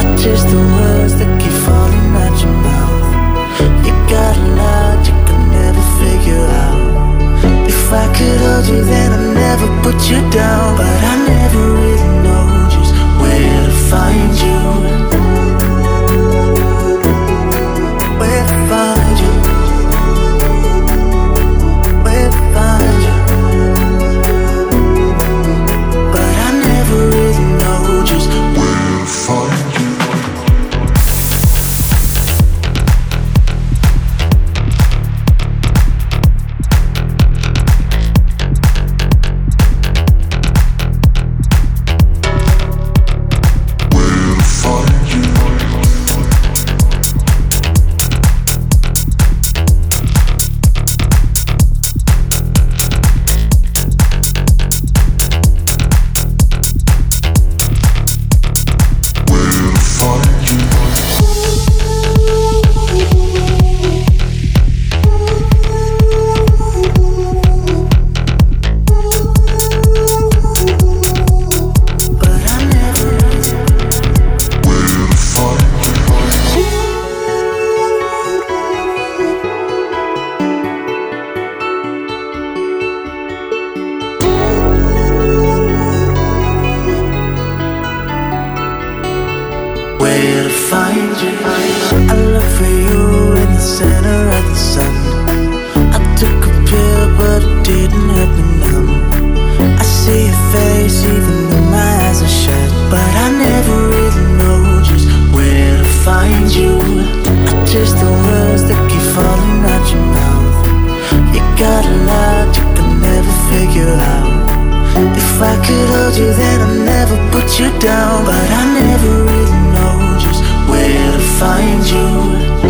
I taste the words that keep falling out your mouth. You got never figure out. If I could hold you, then I'd never put you down. But I never really know Where to find you? I look for you in the center of the sun. I took a pill, but it didn't help me numb. I see your face even though my eyes are shut, but I never really know just where to find you. I taste the words that keep falling out your mouth. You got a lot you can never figure out. If I could hold you, then I'd never put you down. But I never really here to find you.